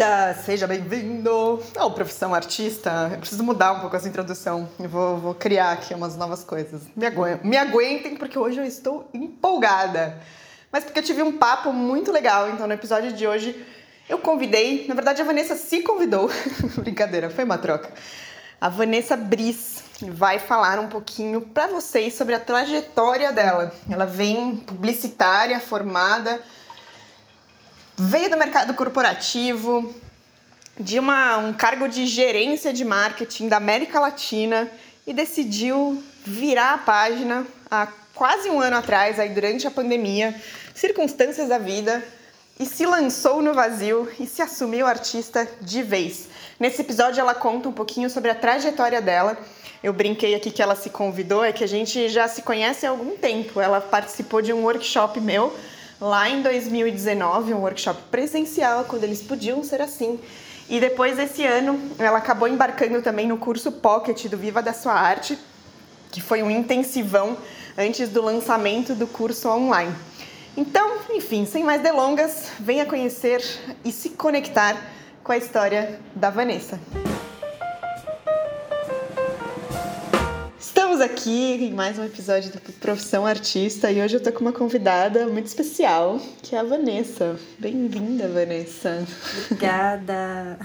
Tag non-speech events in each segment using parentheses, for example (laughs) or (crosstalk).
bem-vinda, seja bem-vindo ao Profissão Artista. Eu preciso mudar um pouco essa introdução. Eu vou, vou criar aqui umas novas coisas. Me aguentem, me aguentem, porque hoje eu estou empolgada. Mas porque eu tive um papo muito legal, então no episódio de hoje eu convidei, na verdade a Vanessa se convidou. (laughs) Brincadeira, foi uma troca. A Vanessa Briz vai falar um pouquinho para vocês sobre a trajetória dela. Ela vem publicitária, formada veio do mercado corporativo, de uma, um cargo de gerência de marketing da América Latina e decidiu virar a página há quase um ano atrás, aí durante a pandemia, circunstâncias da vida, e se lançou no vazio e se assumiu artista de vez. Nesse episódio ela conta um pouquinho sobre a trajetória dela. Eu brinquei aqui que ela se convidou, é que a gente já se conhece há algum tempo. Ela participou de um workshop meu lá em 2019, um workshop presencial, quando eles podiam ser assim. E depois desse ano, ela acabou embarcando também no curso Pocket do Viva da Sua Arte, que foi um intensivão antes do lançamento do curso online. Então, enfim, sem mais delongas, venha conhecer e se conectar com a história da Vanessa. Estamos aqui em mais um episódio do Profissão Artista e hoje eu tô com uma convidada muito especial, que é a Vanessa. Bem-vinda, Vanessa. Obrigada.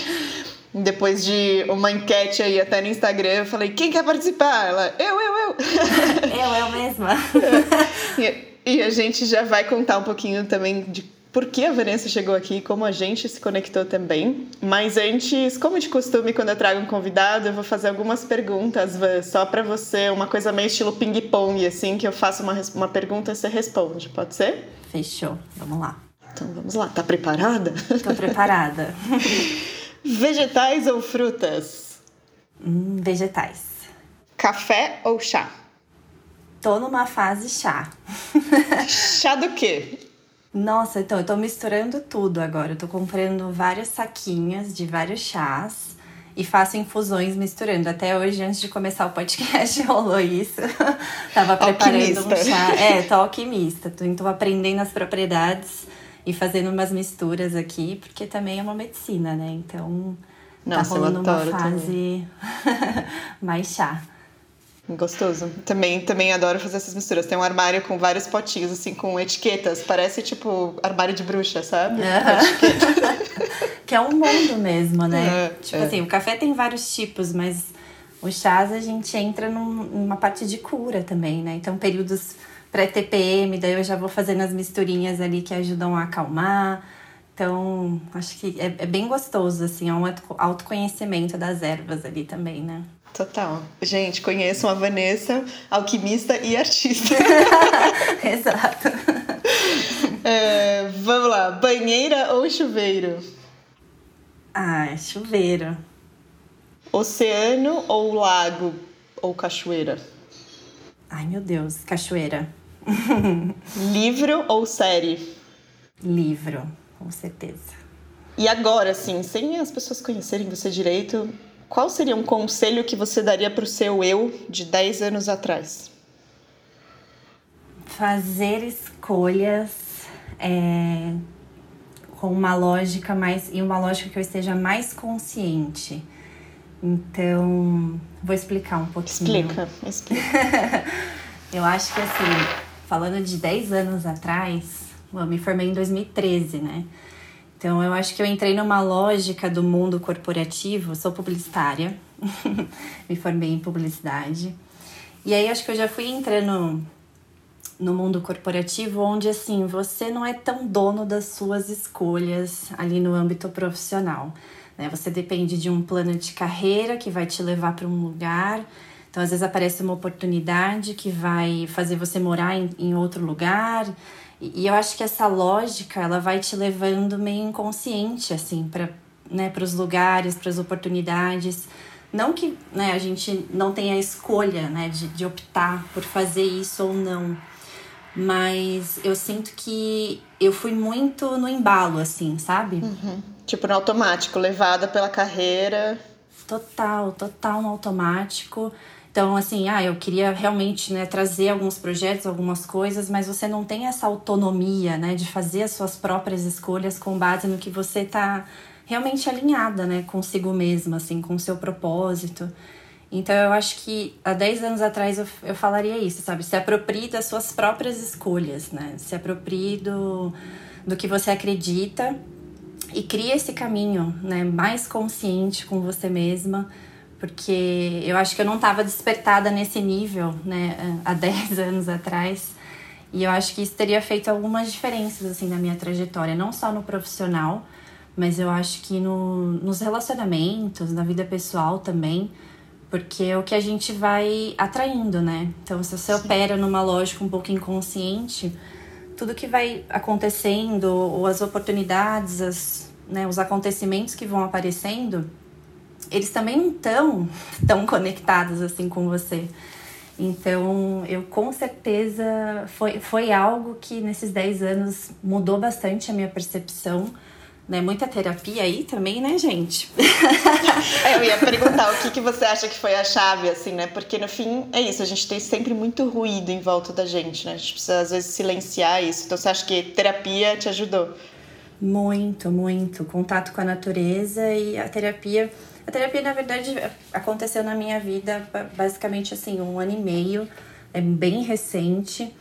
(laughs) Depois de uma enquete aí até no Instagram, eu falei: quem quer participar? Ela, eu, eu, eu. (laughs) Eu, eu mesma. (laughs) e, a gente já vai contar um pouquinho também de por que a Vanessa chegou aqui, como a gente se conectou também. Mas antes, como de costume, quando eu trago um convidado, eu vou fazer algumas perguntas, Van, só para você, uma coisa meio estilo ping-pong, assim, que eu faço uma, uma pergunta e você responde, pode ser? Fechou, vamos lá. Então vamos lá, tá preparada? Tô preparada. (laughs) Vegetais ou frutas? Hum, vegetais. Café ou chá? Tô numa fase chá. chá do quê? Nossa, então eu tô misturando tudo agora. Eu tô comprando várias saquinhas de vários chás e faço infusões misturando. Até hoje, antes de começar o podcast, (laughs) rolou isso. (laughs) Tava preparando alquimista. um chá. É, tô alquimista. Tô, tô aprendendo as propriedades e fazendo umas misturas aqui, porque também é uma medicina, né? Então Nossa, tá rolando uma fase (laughs) mais chá. Gostoso. Também, também adoro fazer essas misturas. Tem um armário com vários potinhos, assim, com etiquetas. Parece, tipo, armário de bruxa, sabe? (laughs) que é um mundo mesmo, né? É, tipo é. assim, o café tem vários tipos, mas os chás a gente entra num, numa parte de cura também, né? Então, períodos pré-TPM, daí eu já vou fazendo as misturinhas ali que ajudam a acalmar. Então, acho que é, é bem gostoso, assim, é um autoconhecimento das ervas ali também, né? Total. Gente, conheçam a Vanessa, alquimista e artista. (laughs) Exato. É, vamos lá, banheira ou chuveiro? Ah, chuveiro. Oceano ou lago ou cachoeira? Ai, meu Deus, cachoeira. Livro ou série? Livro, com certeza. E agora, assim, sem as pessoas conhecerem você direito, qual seria um conselho que você daria para o seu eu de 10 anos atrás? Fazer escolhas é, com uma lógica mais e uma lógica que eu esteja mais consciente. Então, vou explicar um pouquinho. Explica, explica. (laughs) eu acho que assim, falando de 10 anos atrás, eu me formei em 2013, né? Então, eu acho que eu entrei numa lógica do mundo corporativo. Sou publicitária, (laughs) me formei em publicidade. E aí, acho que eu já fui entrando no mundo corporativo, onde assim você não é tão dono das suas escolhas ali no âmbito profissional. Né? Você depende de um plano de carreira que vai te levar para um lugar. Então, às vezes aparece uma oportunidade que vai fazer você morar em, em outro lugar e, eu acho que essa lógica, ela vai te levando meio inconsciente, assim, para né, os lugares, para as oportunidades. Não que né, a gente não tenha a escolha né, de, de optar por fazer isso ou não, mas eu sinto que eu fui muito no embalo, assim, sabe? Uhum. Tipo no automático, levada pela carreira. Total, total no automático. Então, assim, ah, eu queria realmente né, trazer alguns projetos, algumas coisas, mas você não tem essa autonomia, né, de fazer as suas próprias escolhas com base no que você está realmente alinhada, né, consigo mesma, assim, com o seu propósito. Então, eu acho que há 10 anos atrás eu, eu falaria isso, sabe? Se aproprie das suas próprias escolhas, né? Se aproprie do, do que você acredita e crie esse caminho, né, mais consciente com você mesma porque eu acho que eu não estava despertada nesse nível, né, há (laughs) 10 anos atrás. E eu acho que isso teria feito algumas diferenças, assim, na minha trajetória, não só no profissional, mas eu acho que no, nos relacionamentos, na vida pessoal também, porque é o que a gente vai atraindo, né? Então, se você Sim. opera numa lógica um pouco inconsciente, tudo que vai acontecendo, ou as oportunidades, as, né, os acontecimentos que vão aparecendo, eles também não estão (laughs) tão conectados assim com você. Então, eu com certeza foi, foi algo que nesses 10 anos mudou bastante a minha percepção. Né? Muita terapia aí também, né, gente? (laughs) É, eu ia perguntar o que, que você acha que foi a chave, assim, né? Porque no fim é isso, a gente tem sempre muito ruído em volta da gente, né? A gente precisa às vezes silenciar isso. Então você acha que terapia te ajudou? Muito, muito. Contato com a natureza e a terapia a terapia, na verdade, aconteceu na minha vida basicamente assim, um ano e meio, é bem recente,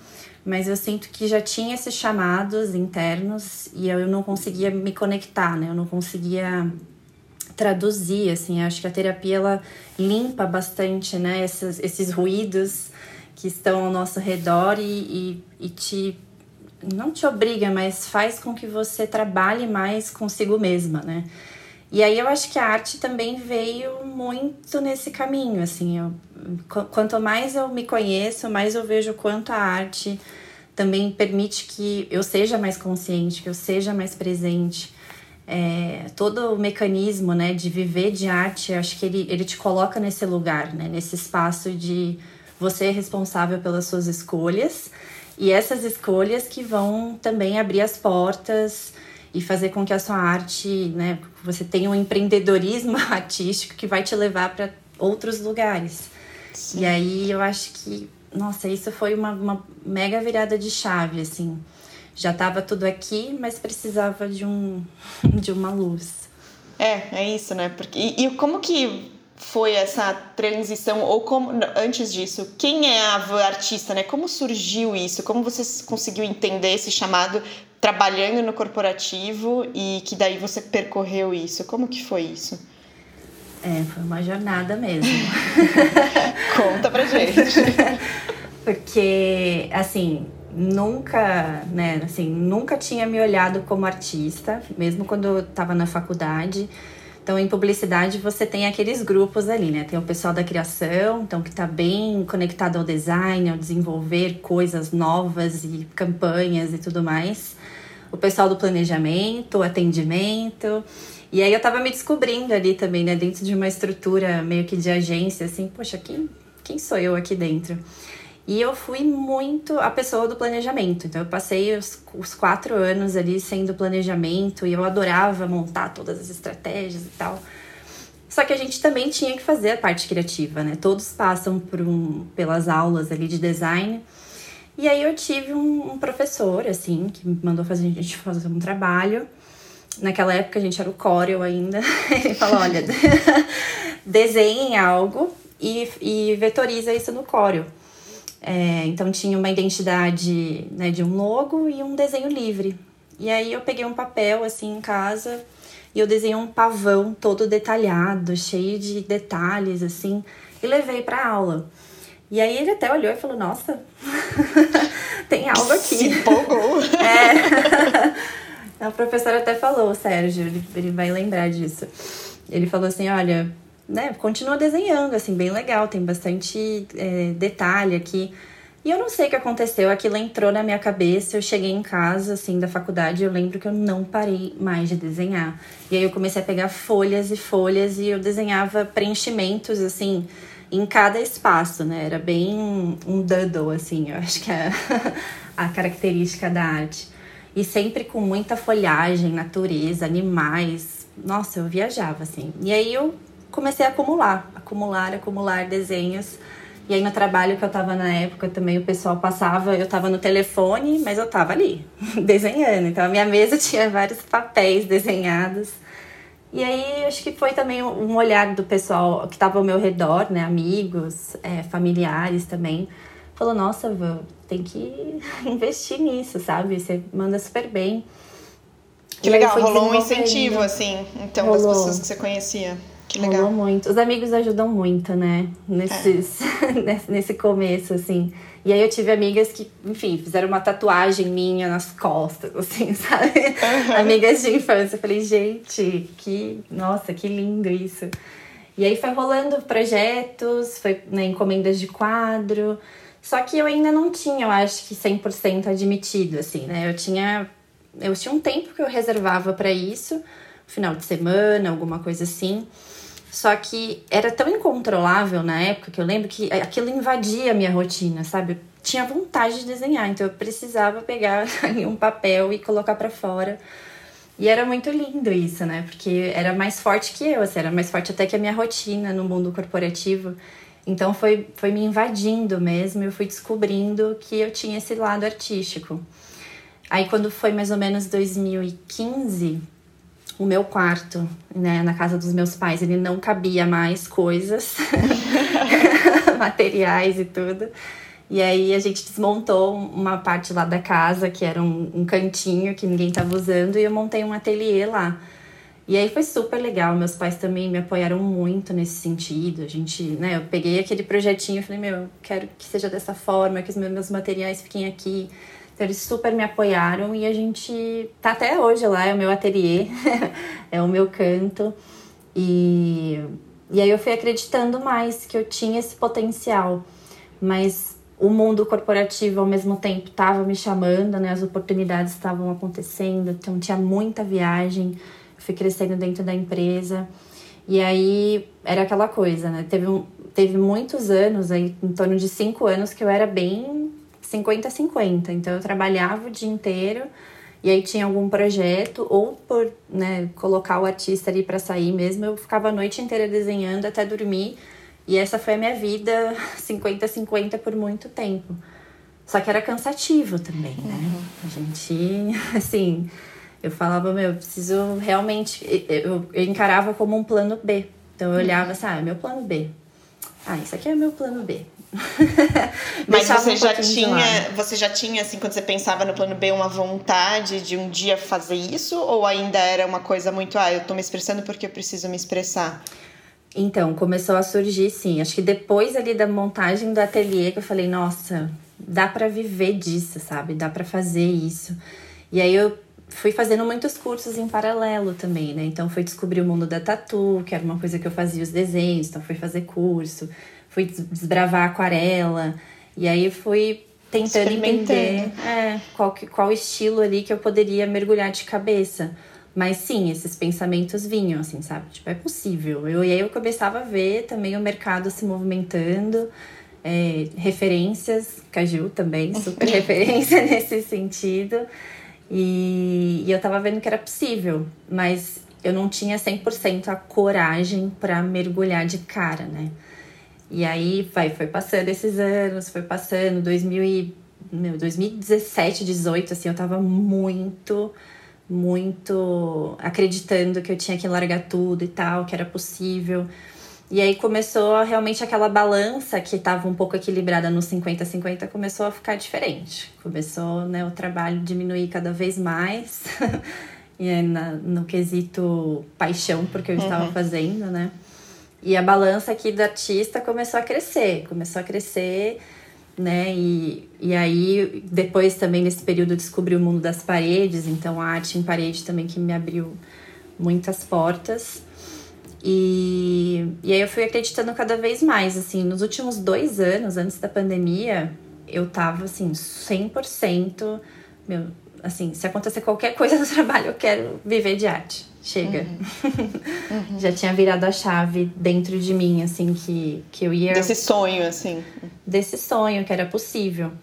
mas eu sinto que já tinha esses chamados internos e eu não conseguia me conectar, né? Eu não conseguia traduzir, assim, acho que a terapia ela limpa bastante, né, esses, esses ruídos que estão ao nosso redor e, e, e te não te obriga, mas faz com que você trabalhe mais consigo mesma, né? E aí eu acho que a arte também veio muito nesse caminho, assim, eu, quanto mais eu me conheço, mais eu vejo quanto a arte também permite que eu seja mais consciente, que eu seja mais presente. É, todo o mecanismo, né, de viver de arte, acho que ele, ele te coloca nesse lugar, né, nesse espaço de você é responsável pelas suas escolhas e essas escolhas que vão também abrir as portas e fazer com que a sua arte, né, você tenha um empreendedorismo (laughs) artístico que vai te levar para outros lugares. Sim. E aí eu acho que, nossa, isso foi uma, uma mega virada de chave, assim. Já estava tudo aqui, mas precisava de um (laughs) de uma luz. É, é isso, né? Porque e, e como que foi essa transição ou como antes disso, quem é a artista, né? Como surgiu isso? Como você conseguiu entender esse chamado trabalhando no corporativo e que daí você percorreu isso? Como que foi isso? É, foi uma jornada mesmo. (laughs) Conta pra gente. (laughs) Porque, assim, nunca, né, assim, nunca tinha me olhado como artista, mesmo quando eu tava na faculdade. Então, em publicidade, você tem aqueles grupos ali, né? Tem o pessoal da criação, então que está bem conectado ao design, ao desenvolver coisas novas e campanhas e tudo mais. O pessoal do planejamento, atendimento. E aí eu estava me descobrindo ali também, né? Dentro de uma estrutura meio que de agência, assim, poxa, quem, quem sou eu aqui dentro? E eu fui muito a pessoa do planejamento. Então, eu passei os, os quatro anos ali sendo planejamento e eu adorava montar todas as estratégias e tal. Só que a gente também tinha que fazer a parte criativa, né? Todos passam por um, pelas aulas ali de design. E aí eu tive um, um professor, assim, que me mandou fazer, a gente fazer um trabalho. Naquela época a gente era o Corel ainda. (laughs) Ele falou: olha, (laughs) desenhe algo e, e vetoriza isso no Corel. É, então tinha uma identidade né, de um logo e um desenho livre. E aí eu peguei um papel assim em casa e eu desenhei um pavão todo detalhado, cheio de detalhes assim, e levei para aula. E aí ele até olhou e falou: "Nossa, (laughs) tem algo aqui". Se empolgou. (laughs) é. (laughs) O professor até falou, Sérgio, ele, ele vai lembrar disso. Ele falou assim: "Olha, né, continua desenhando, assim, bem legal, tem bastante é, detalhe aqui. E eu não sei o que aconteceu, aquilo entrou na minha cabeça, eu cheguei em casa, assim, da faculdade, eu lembro que eu não parei mais de desenhar. E aí eu comecei a pegar folhas e folhas e eu desenhava preenchimentos, assim, em cada espaço, né? Era bem um doodle, assim, eu acho que é (laughs) a característica da arte. E sempre com muita folhagem, natureza, animais. Nossa, eu viajava, assim. E aí eu comecei a acumular, acumular, acumular desenhos E aí no trabalho que eu tava na época também o pessoal passava, eu tava no telefone, mas eu tava ali, (laughs) desenhando. Então a minha mesa (laughs) tinha vários papéis desenhados. E aí acho que foi também um olhar do pessoal que tava ao meu redor, né? Amigos, é, familiares também. Falou, nossa, tem que (laughs) investir nisso, sabe? Você manda super bem. Que e legal, rolou um incentivo, assim, então, rolou. das pessoas que você conhecia. Que legal. Muito. Os amigos ajudam muito, né? Nesses, (laughs) é. nesse começo, assim. E aí eu tive amigas que, enfim, fizeram uma tatuagem minha nas costas, assim, (laughs) sabe? Uhum. Amigas de infância. Eu falei, gente, que. Nossa, que lindo isso. E aí foi rolando projetos, foi né, encomendas de quadro. Só que eu ainda não tinha, eu acho que 100% admitido, assim, né? Eu tinha. Eu tinha um tempo que eu reservava para isso, final de semana, alguma coisa assim. Só que era tão incontrolável na época que eu lembro que aquilo invadia a minha rotina, sabe? Eu tinha vontade de desenhar, então eu precisava pegar (laughs) um papel e colocar para fora. E era muito lindo isso, né? Porque era mais forte que eu, assim, era mais forte até que a minha rotina no mundo corporativo. Então foi, foi me invadindo mesmo, eu fui descobrindo que eu tinha esse lado artístico. Aí quando foi mais ou menos 2015, o meu quarto, né, na casa dos meus pais, ele não cabia mais coisas, (laughs) (laughs) materiais e tudo. E aí a gente desmontou uma parte lá da casa, que era um, um cantinho que ninguém estava usando, e eu montei um ateliê lá. E aí foi super legal, meus pais também me apoiaram muito nesse sentido. A gente, né, eu peguei aquele projetinho e falei, meu, quero que seja dessa forma, que os meus materiais fiquem aqui. Então, eles super me apoiaram e a gente tá até hoje lá, é o meu ateliê, (laughs) é o meu canto. E, e aí eu fui acreditando mais que eu tinha esse potencial. Mas o mundo corporativo ao mesmo tempo estava me chamando, né? As oportunidades estavam acontecendo, então tinha muita viagem. fui crescendo dentro da empresa. E aí era aquela coisa, né? Teve, um, teve muitos anos, aí, em torno de cinco anos, que eu era bem 50-50. Então eu trabalhava o dia inteiro e aí tinha algum projeto ou por né, colocar o artista ali para sair mesmo, eu ficava a noite inteira desenhando até dormir. E essa foi a minha vida (laughs) 50-50 por muito tempo. Só que era cansativo também, né? Uhum. A gente, (laughs) assim, eu falava, meu, eu preciso realmente. Eu, eu encarava como um plano B. Então eu olhava assim, ah, é meu plano B. Ah, isso aqui é meu plano B. (laughs) Mas você um já tinha, você já tinha assim quando você pensava no plano B uma vontade de um dia fazer isso ou ainda era uma coisa muito, ah, eu tô me expressando porque eu preciso me expressar? Então, começou a surgir sim. Acho que depois ali da montagem do ateliê que eu falei, nossa, dá para viver disso, sabe? Dá para fazer isso. E aí eu fui fazendo muitos cursos em paralelo também, né? Então fui descobrir o mundo da tatu, que era uma coisa que eu fazia os desenhos, então fui fazer curso fui desbravar aquarela. E aí fui tentando entender é, qual, qual estilo ali que eu poderia mergulhar de cabeça. Mas sim, esses pensamentos vinham, assim, sabe? Tipo, é possível. Eu, e aí eu começava a ver também o mercado se movimentando, é, referências, Caju também, (laughs) super referência nesse sentido. E, e eu tava vendo que era possível, mas eu não tinha 100% a coragem para mergulhar de cara, né? E aí vai, foi passando esses anos, foi passando, 2000 e, meu, 2017, 18, assim, eu tava muito, muito acreditando que eu tinha que largar tudo e tal, que era possível. E aí começou realmente aquela balança que estava um pouco equilibrada no 50-50, começou a ficar diferente. Começou né, o trabalho diminuir cada vez mais. (laughs) e aí, na, no quesito paixão, porque eu uhum. estava fazendo, né? E a balança aqui do artista começou a crescer, começou a crescer, né? E, e aí, depois também nesse período, descobri o mundo das paredes, então a arte em parede também que me abriu muitas portas. E, e aí eu fui acreditando cada vez mais, assim, nos últimos dois anos, antes da pandemia, eu tava, assim, 100%, meu, assim, se acontecer qualquer coisa no (laughs) trabalho, eu quero viver de arte chega. Uhum. (laughs) Uhum. Já tinha virado a chave dentro de mim, assim, que, que eu ia. Desse sonho, assim. Desse sonho que era possível.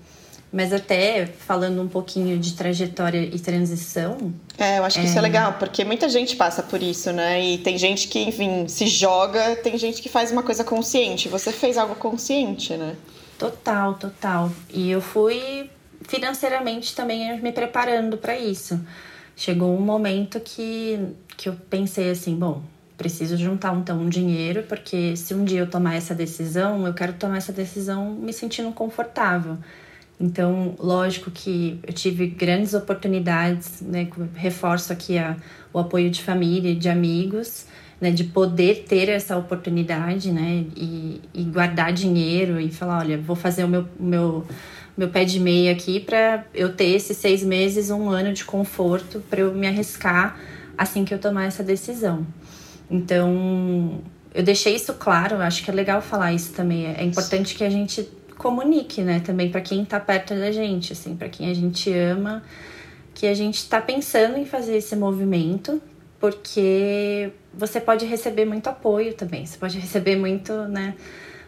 Mas até falando um pouquinho de trajetória e transição. É, eu acho que é... isso é legal, porque muita gente passa por isso, né? E tem gente que, enfim, se joga, tem gente que faz uma coisa consciente. Você fez algo consciente, né? Total, total. E eu fui financeiramente também me preparando para isso. Chegou um momento que, que eu pensei assim, bom, preciso juntar então um dinheiro, porque se um dia eu tomar essa decisão, eu quero tomar essa decisão me sentindo confortável. Então, lógico que eu tive grandes oportunidades, né? Reforço aqui a, o apoio de família, de amigos, né? De poder ter essa oportunidade, né? E, e guardar dinheiro e falar, olha, vou fazer o meu, meu, meu pé de meia aqui para eu ter esses seis meses, um ano de conforto para eu me arriscar assim que eu tomar essa decisão. Então, eu deixei isso claro, acho que é legal falar isso também. É importante que a gente comunique, né, também para quem tá perto da gente, assim, para quem a gente ama, que a gente tá pensando em fazer esse movimento, porque você pode receber muito apoio também, você pode receber muito, né,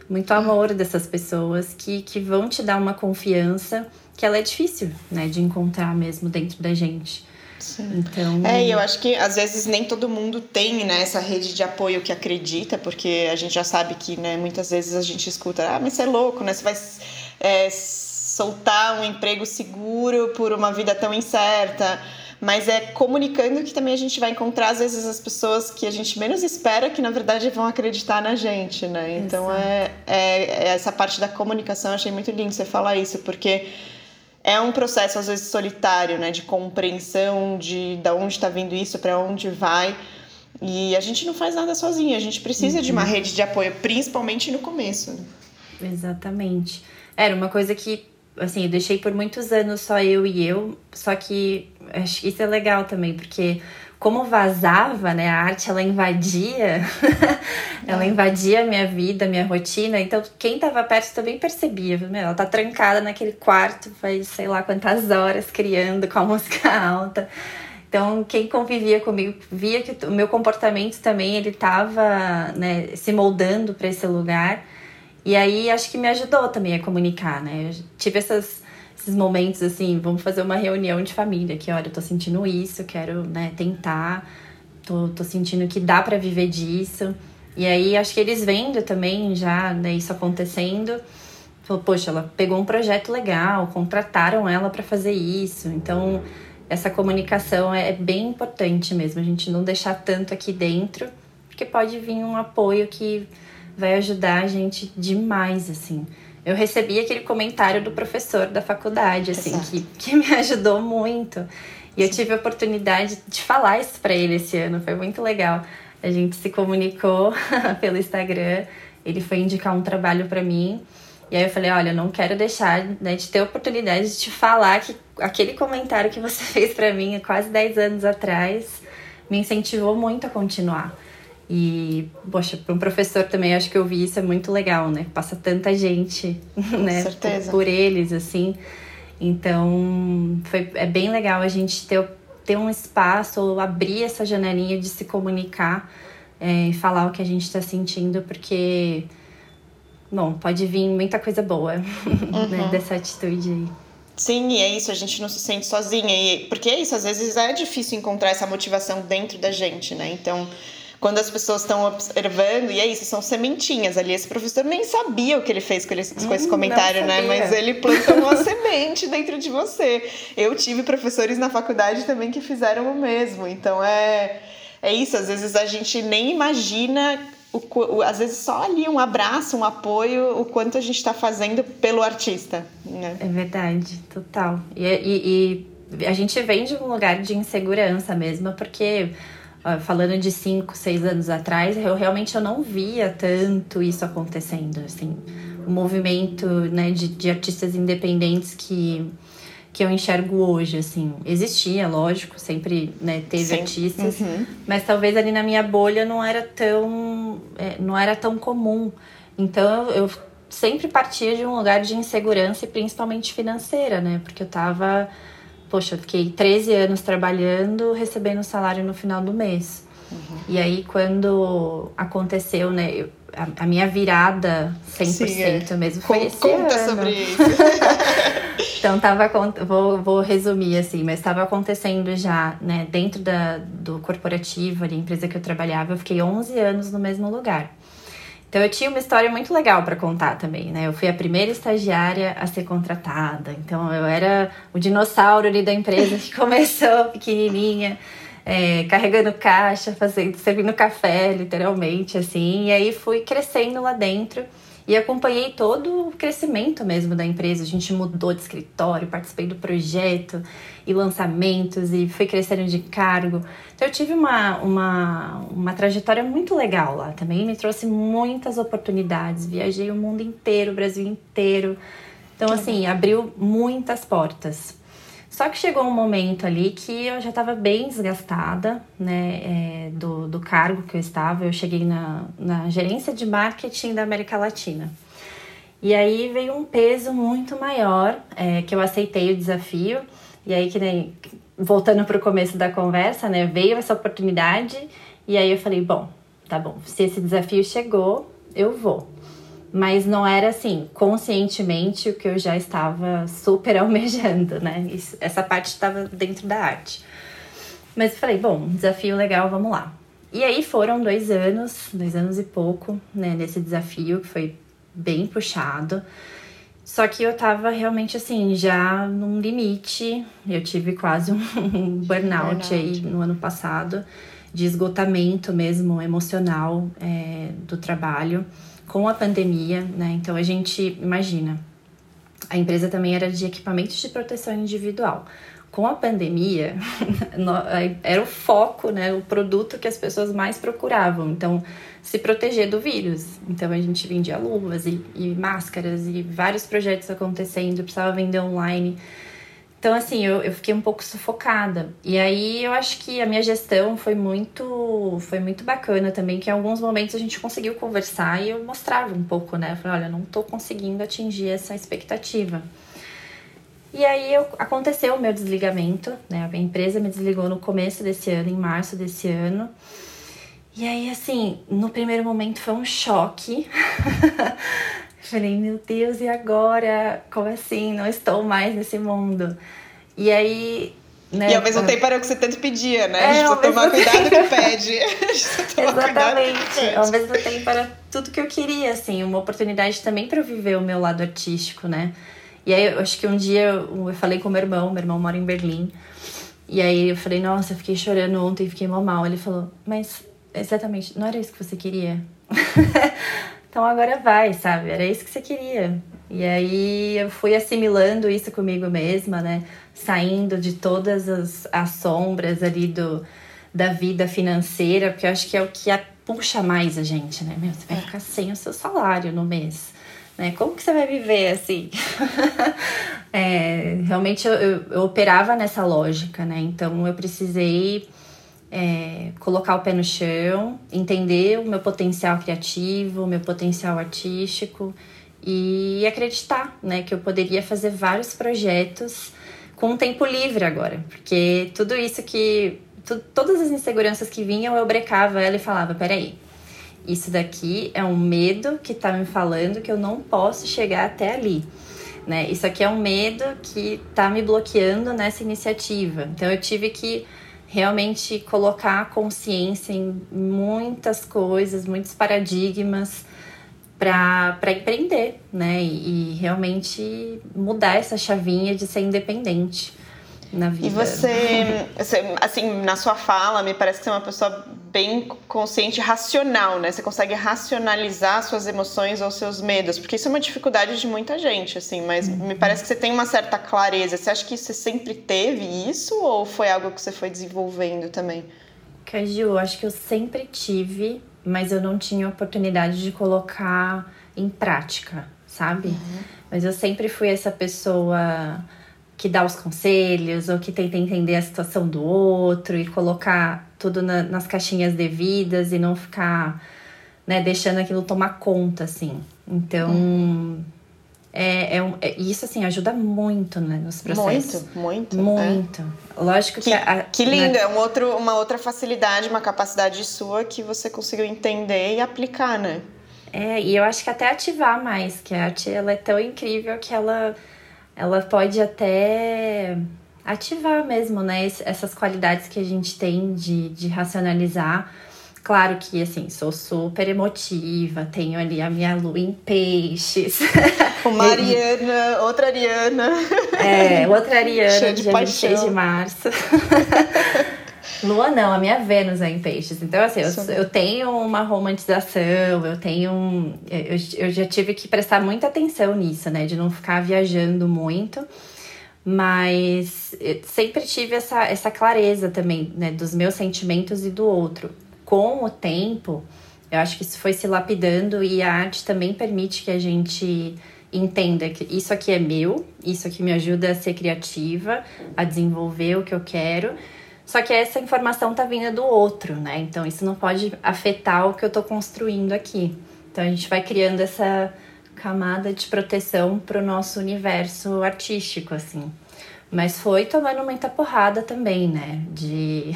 muito amor dessas pessoas que, que vão te dar uma confiança que ela é difícil, né, de encontrar mesmo dentro da gente. Sim. Então... É, e eu acho que às vezes nem todo mundo tem né, essa rede de apoio que acredita, porque a gente já sabe que né, muitas vezes a gente escuta, ah, mas você é louco, né? Você vai é, soltar um emprego seguro por uma vida tão incerta. Mas é comunicando que também a gente vai encontrar, às vezes, as pessoas que a gente menos espera que, na verdade, vão acreditar na gente, né? Então, é, é, é, essa parte da comunicação, eu achei muito lindo você falar isso, porque é um processo às vezes solitário, né, de compreensão de da onde está vindo isso, para onde vai. E a gente não faz nada sozinho, a gente precisa uhum. de uma uhum. rede de apoio, principalmente no começo. Exatamente. Era uma coisa que, assim, eu deixei por muitos anos só eu e eu, só que acho que isso é legal também, porque como vazava, né? A arte ela invadia, (laughs) ela é. invadia a minha vida, a minha rotina. Então, quem tava perto também percebia, meu, ela tá trancada naquele quarto, faz sei lá quantas horas criando com a (laughs) música alta. Então, quem convivia comigo via que o meu comportamento também ele tava, né, se moldando para esse lugar. E aí acho que me ajudou também a comunicar, né? Eu tive essas esses momentos assim, vamos fazer uma reunião de família, que olha, eu tô sentindo isso, quero, né, tentar, tô, tô sentindo que dá para viver disso. E aí acho que eles vendo também já, né, isso acontecendo, falou, poxa, ela pegou um projeto legal, contrataram ela para fazer isso. Então, essa comunicação é, é bem importante mesmo, a gente não deixar tanto aqui dentro, porque pode vir um apoio que vai ajudar a gente demais, assim eu recebi aquele comentário do professor da faculdade, assim, que, que me (laughs) ajudou muito. E eu tive a oportunidade de falar isso para ele esse ano, foi muito legal. A gente se comunicou (laughs) pelo Instagram, ele foi indicar um trabalho para mim. E aí eu falei, olha, eu não quero deixar né, de ter a oportunidade de te falar que aquele comentário que você (laughs) fez para mim há quase 10 anos atrás me incentivou muito a continuar. E, poxa, para um professor também acho que eu vi isso é muito legal, né? Passa tanta gente, né? Por, por, eles, assim. Então, foi, é bem legal a gente ter, ter um espaço, abrir essa janelinha de se comunicar é, e falar o que a gente está sentindo, porque, bom, pode vir muita coisa boa (laughs) né, uhum. né, dessa atitude aí. Sim, e é isso, a gente não se sente sozinha. E, porque é isso, às vezes é difícil encontrar essa motivação dentro da gente, né? Então quando as pessoas estão observando, e é isso, são sementinhas ali. Esse professor nem sabia o que ele fez com, ele, com esse hum, comentário, né? Mas ele plantou uma (laughs) semente dentro de você. Eu tive professores na faculdade também que fizeram o mesmo. Então é, é isso, às vezes a gente nem imagina o, às vezes só ali um abraço, um apoio, o quanto a gente está fazendo pelo artista. Né? É verdade, total. E, e, e, a gente vem de um lugar de insegurança mesmo, porque falando de cinco, seis anos atrás, eu realmente eu não via tanto isso acontecendo, assim, o movimento, né, de, de artistas independentes que que eu enxergo hoje, assim, existia, lógico, sempre, né, teve Sim. artistas, uhum. mas talvez ali na minha bolha não era tão, é, não era tão comum. Então eu sempre partia de um lugar de insegurança e principalmente financeira, né, porque eu tava poxa, eu fiquei 13 anos trabalhando, recebendo salário no final do mês. Uhum. E aí, quando aconteceu, né, eu, a, a, minha virada 100% Sim, é. mesmo foi esse Conta ano. sobre (laughs) isso. Então, tava, vou, vou resumir assim, mas estava acontecendo já, né, dentro da, do corporativo, ali, empresa que eu trabalhava, eu fiquei 11 anos no mesmo lugar. Então, eu tinha uma história muito legal para contar também, né? Eu fui a primeira estagiária a ser contratada, então eu era o dinossauro ali da empresa que (laughs) começou pequenininha é, carregando caixa, fazendo, servindo café, literalmente, assim. E aí fui crescendo lá dentro e acompanhei todo o crescimento mesmo da empresa. A gente mudou de escritório, participei do projeto e lançamentos e fui crescendo de cargo. Então eu tive uma, uma, uma trajetória muito legal lá também, me trouxe muitas oportunidades. Viajei o mundo inteiro, o Brasil inteiro. Então, assim, abriu muitas portas. Só que chegou um momento ali que eu já estava bem desgastada, né, é, do, do cargo que eu estava. Eu cheguei na, na gerência de marketing da América Latina. E aí veio um peso muito maior, é, que eu aceitei o desafio. E aí, que nem, voltando para o começo da conversa, né, veio essa oportunidade. E aí eu falei, bom, tá bom, se esse desafio chegou, eu vou mas não era assim, conscientemente o que eu já estava super (laughs) almejando, né? Isso, essa parte estava dentro da arte. Mas eu falei, bom, desafio legal, vamos lá. E aí foram dois anos, dois anos e pouco, né, nesse desafio, que foi bem puxado. Só que eu tava realmente assim, já num limite. Eu tive quase (laughs) um burnout, burnout. aí no ano passado, de esgotamento mesmo emocional é, do trabalho com a pandemia, né? Então a gente imagina, a empresa também era de equipamentos de proteção individual. Com a pandemia, (laughs) era o foco, né? O produto que as pessoas mais procuravam. Então, se proteger do vírus. Então, a gente vendia luvas e, e máscaras e vários projetos acontecendo, precisava vender online. Então, assim, eu, eu fiquei um pouco sufocada. E aí eu acho que a minha gestão foi muito, foi muito bacana também, que em alguns momentos a gente conseguiu conversar e eu mostrava um pouco, né? Eu falei, olha, não tô conseguindo atingir essa expectativa. E aí eu, aconteceu o meu desligamento, né? A empresa me desligou no começo desse ano, em março desse ano. E aí, assim, no primeiro momento foi um choque. (laughs) Falei, meu Deus, e agora? Como assim? Não estou mais nesse mundo. E aí. Né, e ao mesmo tempo era o que você tanto pedia, né? É, a gente precisa tomar cuidado que pede. Exatamente. Ao mesmo tempo era tudo que eu queria, assim, uma oportunidade também para eu viver o meu lado artístico, né? E aí eu acho que um dia eu falei com meu irmão, meu irmão mora em Berlim. E aí eu falei, nossa, eu fiquei chorando ontem, fiquei mal mal. Ele falou, mas exatamente, não era isso que você queria? (laughs) Então agora vai, sabe? Era isso que você queria. E aí eu fui assimilando isso comigo mesma, né? Saindo de todas as, as sombras ali do, da vida financeira, porque eu acho que é o que a, puxa mais a gente, né? Meu, você vai é. ficar sem o seu salário no mês. Né? Como que você vai viver assim? (laughs) é, realmente eu, eu, eu operava nessa lógica, né? Então eu precisei é, colocar o pé no chão, entender o meu potencial criativo, o meu potencial artístico e acreditar, né, que eu poderia fazer vários projetos com tempo livre agora, porque tudo isso que tu, todas as inseguranças que vinham eu brecava ela e falava, peraí, isso daqui é um medo que tá me falando que eu não posso chegar até ali. Né? Isso aqui é um medo que tá me bloqueando nessa iniciativa. Então eu tive que realmente colocar a consciência em muitas coisas, muitos paradigmas para empreender, né? E, e, realmente mudar essa chavinha de ser independente na vida. E (laughs) você, assim, na sua fala, me parece que você é uma pessoa bem consciente racional, né? Você consegue racionalizar suas emoções ou seus medos, porque isso é uma dificuldade de muita gente, assim, mas uhum. me parece que você tem uma certa clareza. Você acha que você sempre teve isso ou foi algo que você foi desenvolvendo também? Caju, acho que eu sempre tive, mas eu não tinha oportunidade de colocar em prática, sabe? Uhum. Mas eu sempre fui essa pessoa que dá os conselhos ou que tenta entender a situação do outro e colocar tudo na, nas caixinhas devidas e não ficar né, deixando aquilo tomar conta, assim. Então, hum. é, é, é, isso, assim, ajuda muito né, nos processos. Muito, muito. Muito. É. Lógico que... Que, a, que linda, é um outro, uma outra facilidade, uma capacidade sua que você conseguiu entender e aplicar, né? É, e eu acho que até ativar mais, que a arte ela é tão incrível que ela ela pode até ativar mesmo, né, essas qualidades que a gente tem de, de racionalizar. Claro que, assim, sou super emotiva, tenho ali a minha lua em peixes. (laughs) Uma Ariana, outra Ariana. É, outra (laughs) Ariana, Cheia de dia paixão. 26 de março. (laughs) Lua não, a minha Vênus é em peixes. Então, assim, eu, eu tenho uma romantização, eu tenho. Eu, eu já tive que prestar muita atenção nisso, né? De não ficar viajando muito. Mas sempre tive essa, essa clareza também, né? Dos meus sentimentos e do outro. Com o tempo, eu acho que isso foi se lapidando e a arte também permite que a gente entenda que isso aqui é meu, isso aqui me ajuda a ser criativa, a desenvolver o que eu quero só que essa informação tá vindo do outro, né? Então isso não pode afetar o que eu tô construindo aqui. Então a gente vai criando essa camada de proteção para o nosso universo artístico, assim. Mas foi tomando muita porrada também, né? De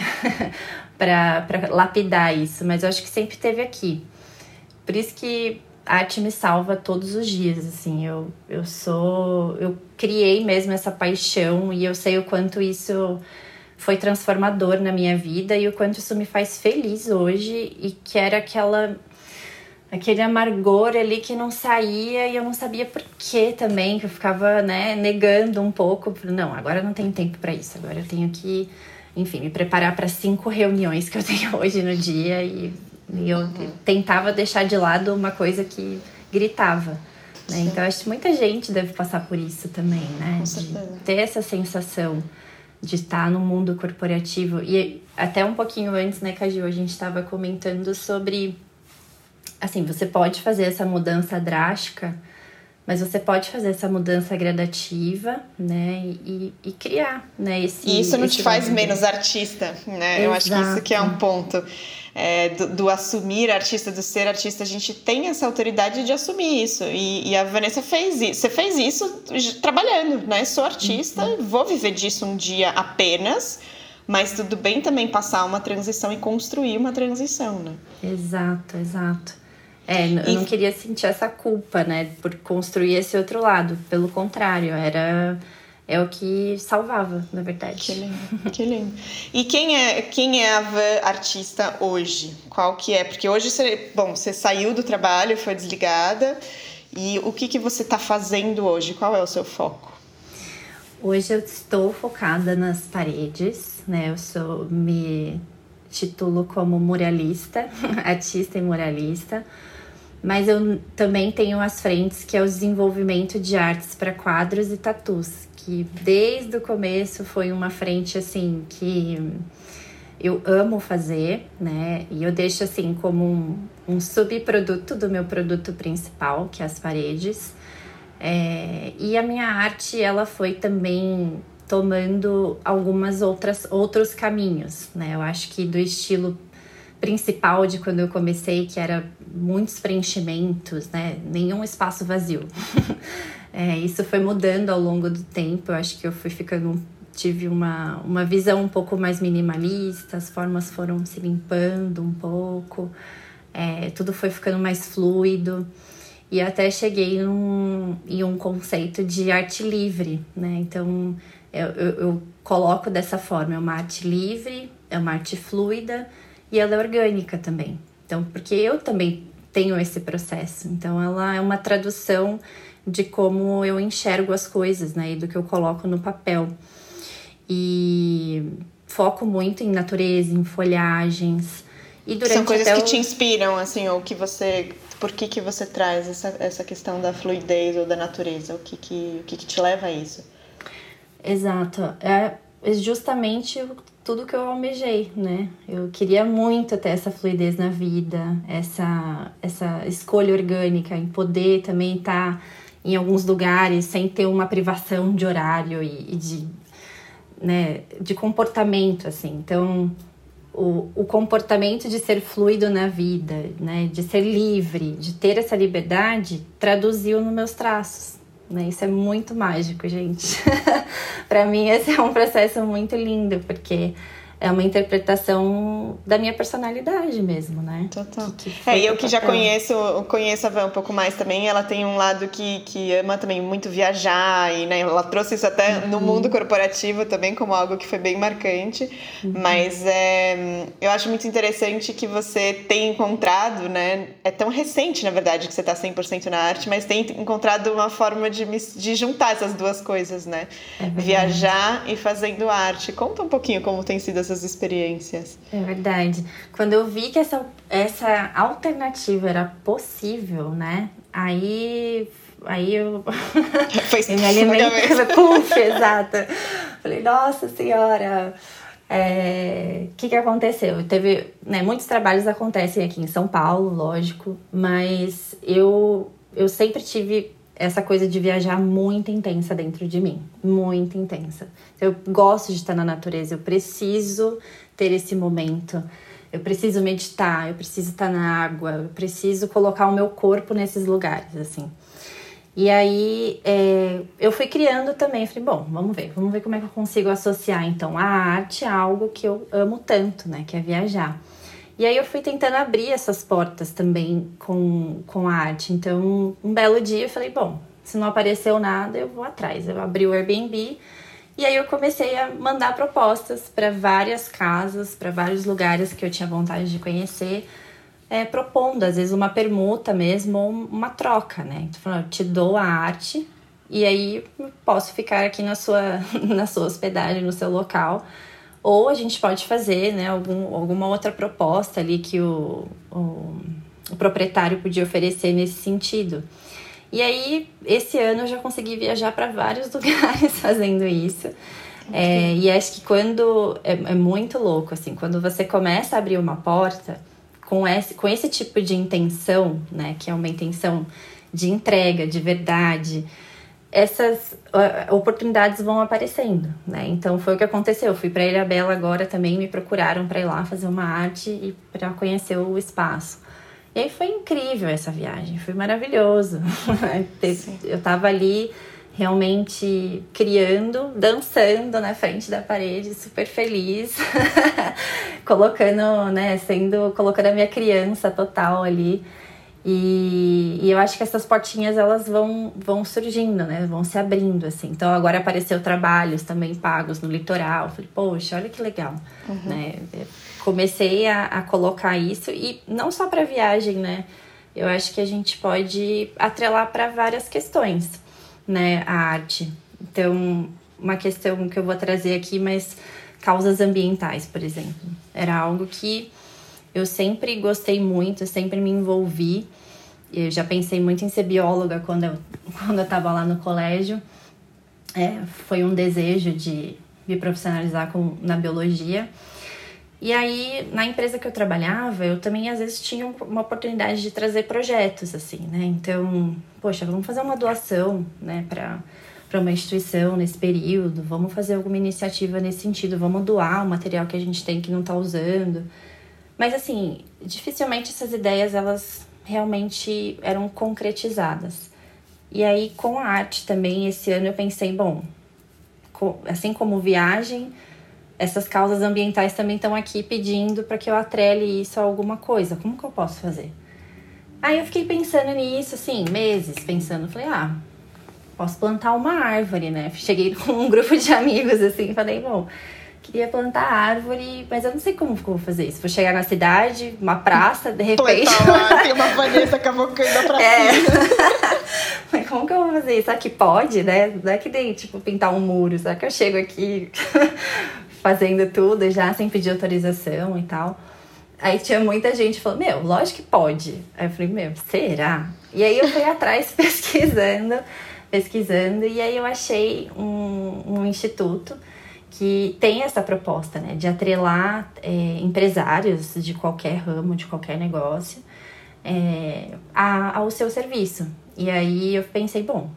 (laughs) para lapidar isso. Mas eu acho que sempre teve aqui. Por isso que a arte me salva todos os dias, assim. Eu, eu sou. Eu criei mesmo essa paixão e eu sei o quanto isso foi transformador na minha vida e o quanto isso me faz feliz hoje e que era aquela aquele amargor ali que não saía e eu não sabia por que também, que eu ficava, né, negando um pouco, não, agora não tem tempo para isso, agora eu tenho que, enfim, me preparar para cinco reuniões que eu (laughs) tenho hoje no dia e, e eu uhum. tentava deixar de lado uma coisa que gritava. Né? Então, acho que muita gente deve passar por isso também, né? De ter essa sensação de estar no mundo corporativo. E até um pouquinho antes, né, Caju, a gente estava comentando sobre. Assim, você pode fazer essa mudança drástica, mas você pode fazer essa mudança gradativa, né, e, e criar, né, esse... E isso não te faz menos artista, né? Exato. Eu acho que isso que é um ponto é, do, do, assumir artista, do ser artista, a gente tem essa autoridade de assumir isso. E, e, a Vanessa fez isso. Você fez isso trabalhando, né? Sou artista, uhum. vou viver disso um dia apenas. Mas tudo bem também passar uma transição e construir uma transição, né? Exato, exato. É, eu e... não queria sentir essa culpa, né, por construir esse outro lado. Pelo contrário, era é o que salvava, na verdade. Que lindo, que lindo. E quem é, quem é a Van artista hoje? Qual que é? Porque hoje você, bom, você saiu do trabalho, foi desligada. E o que, que você está fazendo hoje? Qual é o seu foco? Hoje eu estou focada nas paredes, né? Eu sou me titulo como muralista, (laughs) artista e muralista. Mas eu também tenho as frentes que é o desenvolvimento de artes para quadros e tatus, que desde o começo foi uma frente assim que eu amo fazer, né? E eu deixo assim como um, um subproduto do meu produto principal, que é as paredes. É, e a minha arte, ela foi também tomando algumas outras outros caminhos, né? Eu acho que do estilo principal de quando eu comecei, que era muitos preenchimentos, né? Nenhum espaço vazio. (laughs) É, isso foi mudando ao longo do tempo. Eu acho que eu fui ficando. Tive uma, uma visão um pouco mais minimalista, as formas foram se limpando um pouco, é, tudo foi ficando mais fluido. E até cheguei num, em um conceito de arte livre, né? Então eu, eu, eu coloco dessa forma: é uma arte livre, é uma arte fluida e ela é orgânica também. Então, porque eu também tenho esse processo. Então, ela é uma tradução de como eu enxergo as coisas, né? E do que eu coloco no papel. E foco muito em natureza, em folhagens. E durante São coisas que te inspiram, assim, ou que você. Por que, que você traz essa, essa questão da fluidez ou da natureza? O que, que, o que, que te leva a isso? Exato. É justamente tudo que eu almejei, né? Eu queria muito ter essa fluidez na vida, essa, essa escolha orgânica, em poder também estar. Tá em alguns lugares sem ter uma privação de horário e, e de, né, de comportamento, assim. Então, o, o comportamento de ser fluido na vida, né, de ser livre, de ter essa liberdade, traduziu nos meus traços. Né? Isso é muito mágico, gente. (laughs) para mim, esse é um processo muito lindo, porque é uma interpretação da minha personalidade mesmo, né? Total. Que, que é, e eu que já conheço, conheço a Van um pouco mais também, ela tem um lado que, que ama também muito viajar, e né, ela trouxe isso até uhum. no mundo corporativo também como algo que foi bem marcante. Uhum. Mas é, eu acho muito interessante que você tem encontrado, né? É tão recente, na verdade, que você está 100% na arte, mas tem encontrado uma forma de, de juntar essas duas coisas, né? É viajar e fazendo arte. Conta um pouquinho como tem sido essas experiências. É verdade. Quando eu vi que essa, essa alternativa era possível, né? Aí aí eu, (laughs) Foi (laughs) eu me alimentei. Puf, exato. Falei, nossa senhora. O é, que, que aconteceu? Teve, né, muitos trabalhos acontecem aqui em São Paulo, lógico, mas eu, eu sempre tive essa coisa de viajar muito intensa dentro de mim, muito intensa. Eu gosto de estar na natureza, eu preciso ter esse momento. Eu preciso meditar, eu preciso estar na água, eu preciso colocar o meu corpo nesses lugares, assim. E aí é, eu fui criando também, falei, bom, vamos ver, vamos ver como é que eu consigo associar então a arte a algo que eu amo tanto, né, que é viajar. E aí eu fui tentando abrir essas portas também com, com a arte. Então, um belo dia eu falei, bom, se não apareceu nada, eu vou atrás. Eu abri o Airbnb e aí eu comecei a mandar propostas para várias casas, para vários lugares que eu tinha vontade de conhecer, é, propondo, às vezes, uma permuta mesmo, ou uma troca, né? Então, falando, eu te dou a arte e aí posso ficar aqui na sua, (laughs) na sua hospedagem, no seu local ou a gente pode fazer né, algum, alguma outra proposta ali que o, o, o proprietário podia oferecer nesse sentido. E aí, esse ano eu já consegui viajar para vários (laughs) lugares fazendo isso. É, e acho que quando. É, é, muito louco, assim, quando você começa a abrir uma porta com esse, com esse tipo de intenção, né, que é uma intenção de entrega, de verdade, essas oportunidades vão aparecendo, né? Então foi o que aconteceu. Eu fui para Ilha Bela agora também, me procuraram para ir lá fazer uma arte e para conhecer o espaço. E aí foi incrível essa viagem, foi maravilhoso. (laughs) eu tava ali realmente criando, dançando na frente da parede, super feliz, (laughs) colocando, né, sendo, colocando a minha criança total ali. E, e, eu acho que essas portinhas elas vão, vão surgindo, né? Vão se abrindo, assim. Então agora apareceu trabalhos também pagos no litoral. Falei, poxa, olha que legal, uhum. né? comecei a, a colocar isso e não só para viagem, né? Eu acho que a gente pode atrelar para várias questões, né? A arte. Então, uma questão que eu vou trazer aqui, mas causas ambientais, por exemplo, era algo que eu sempre gostei muito, sempre me envolvi. Eu já pensei muito em ser bióloga quando eu, (laughs) quando eu tava lá no colégio. É, foi um desejo de me profissionalizar com, na biologia. E aí, na empresa que eu trabalhava, eu também às vezes tinha uma oportunidade de trazer projetos, assim, né? Então, poxa, vamos fazer uma doação, né, para para uma instituição nesse período, vamos fazer alguma iniciativa nesse sentido, vamos doar o material que a gente tem que não está usando. Mas assim, dificilmente essas ideias elas realmente eram concretizadas. E aí com a arte também esse ano eu pensei, bom, assim como viagem, essas causas ambientais também estão aqui pedindo para que eu atrele isso a alguma coisa. Como que eu posso fazer? Aí eu fiquei pensando nisso, assim, meses pensando. Falei, ah, posso plantar uma árvore, né? Cheguei (laughs) com um grupo de amigos, assim, falei, bom, queria plantar árvore, mas eu não sei como vou fazer isso. Vou chegar na cidade, uma praça, de repente. Lá, tem uma Vanessa cavocando a (laughs) praça. É. (laughs) mas como que eu vou fazer isso? Será que pode, né? Não é que nem, tipo, pintar um muro. Será que eu chego aqui (laughs) fazendo tudo já sem pedir autorização e tal? Aí tinha muita gente falando, meu, lógico que pode. Aí eu falei, meu, será? E aí eu fui atrás pesquisando, pesquisando, e aí eu achei um, um instituto que tem essa proposta, né, de atrelar é, empresários de qualquer ramo, de qualquer negócio, é, a, ao seu serviço. E aí eu pensei, bom,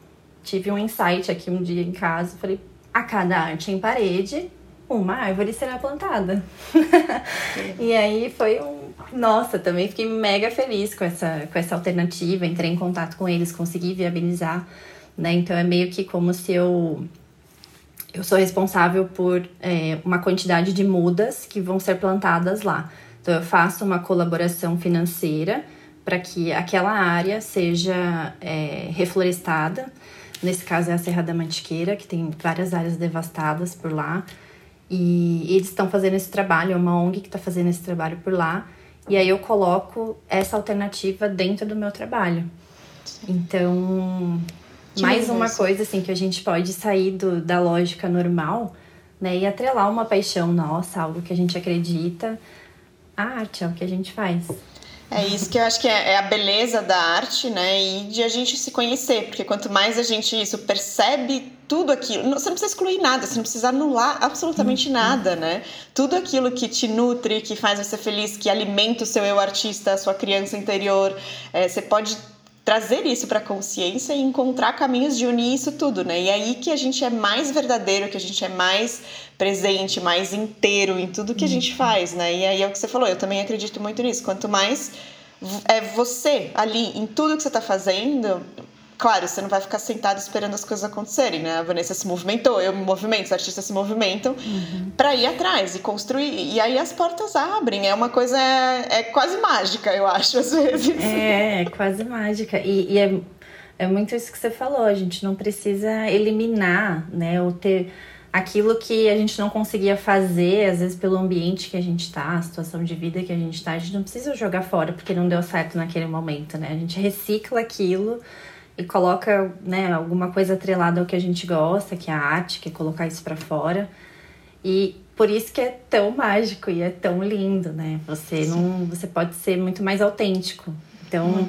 tive um insight aqui um dia em casa, falei, a cada arte em parede, uma árvore será plantada. (laughs) e aí foi um. Nossa, também fiquei mega feliz com essa, com essa alternativa, entrei em contato com eles, consegui viabilizar, né? Então é meio que como se eu eu sou responsável por é, uma quantidade de mudas que vão ser plantadas lá. Então, eu faço uma colaboração financeira para que aquela área seja é, reflorestada. Nesse caso é a Serra da Mantiqueira, que tem várias áreas devastadas por lá. E eles estão fazendo esse trabalho, é uma ONG que está fazendo esse trabalho por lá. E aí eu coloco essa alternativa dentro do meu trabalho. Então, que mais uma isso. coisa assim que a gente pode sair do, da lógica normal, né, e atrelar uma paixão nossa, algo que a gente acredita. A arte é o que a gente faz. É isso que eu acho que é, é, a beleza da arte, né? E de a gente se conhecer, porque quanto mais a gente isso percebe tudo aquilo, você não precisa excluir nada, você não precisa anular absolutamente uhum. nada, né? Tudo aquilo que te nutre, que faz você feliz, que alimenta o seu eu artista, a sua criança interior, é, você pode trazer isso para a consciência e encontrar caminhos de unir isso tudo, né? E é aí que a gente é mais verdadeiro, que a gente é mais presente, mais inteiro em tudo que a gente uhum. faz, né? E aí é o que você falou, eu também acredito muito nisso. Quanto mais é você ali em tudo que você está fazendo, Claro, você não vai ficar sentado esperando as coisas acontecerem, né? A Vanessa se movimentou, eu me movimento, os artistas se movimentam uhum. para ir atrás e construir. E aí as portas abrem. É uma coisa, é, é quase mágica, eu acho, às vezes. É, é quase mágica. E, e, é, é muito isso que você falou. A gente não precisa eliminar, né? Ou ter aquilo que a gente não conseguia fazer, às vezes pelo ambiente que a gente tá, a situação de vida que a gente tá, a gente não precisa jogar fora porque não deu certo naquele momento, né? A gente recicla aquilo e coloca né, alguma coisa atrelada ao que a gente gosta, que é a arte, que é colocar isso para fora. E por isso que é tão mágico e é tão lindo, né? Você Sim. não, você pode ser muito mais autêntico. Então,